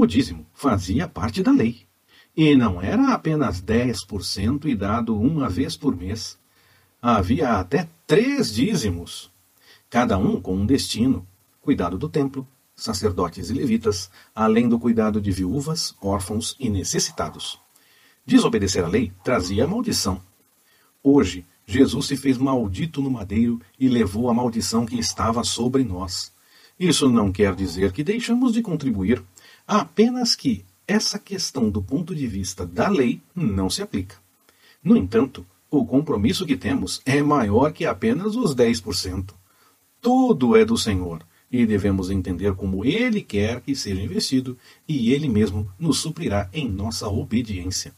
O dízimo fazia parte da lei. E não era apenas 10% e dado uma vez por mês. Havia até três dízimos, cada um com um destino: cuidado do templo, sacerdotes e levitas, além do cuidado de viúvas, órfãos e necessitados. Desobedecer à lei trazia maldição. Hoje, Jesus se fez maldito no madeiro e levou a maldição que estava sobre nós. Isso não quer dizer que deixamos de contribuir, apenas que essa questão do ponto de vista da lei não se aplica. No entanto, o compromisso que temos é maior que apenas os 10%. Tudo é do Senhor e devemos entender como Ele quer que seja investido e Ele mesmo nos suprirá em nossa obediência.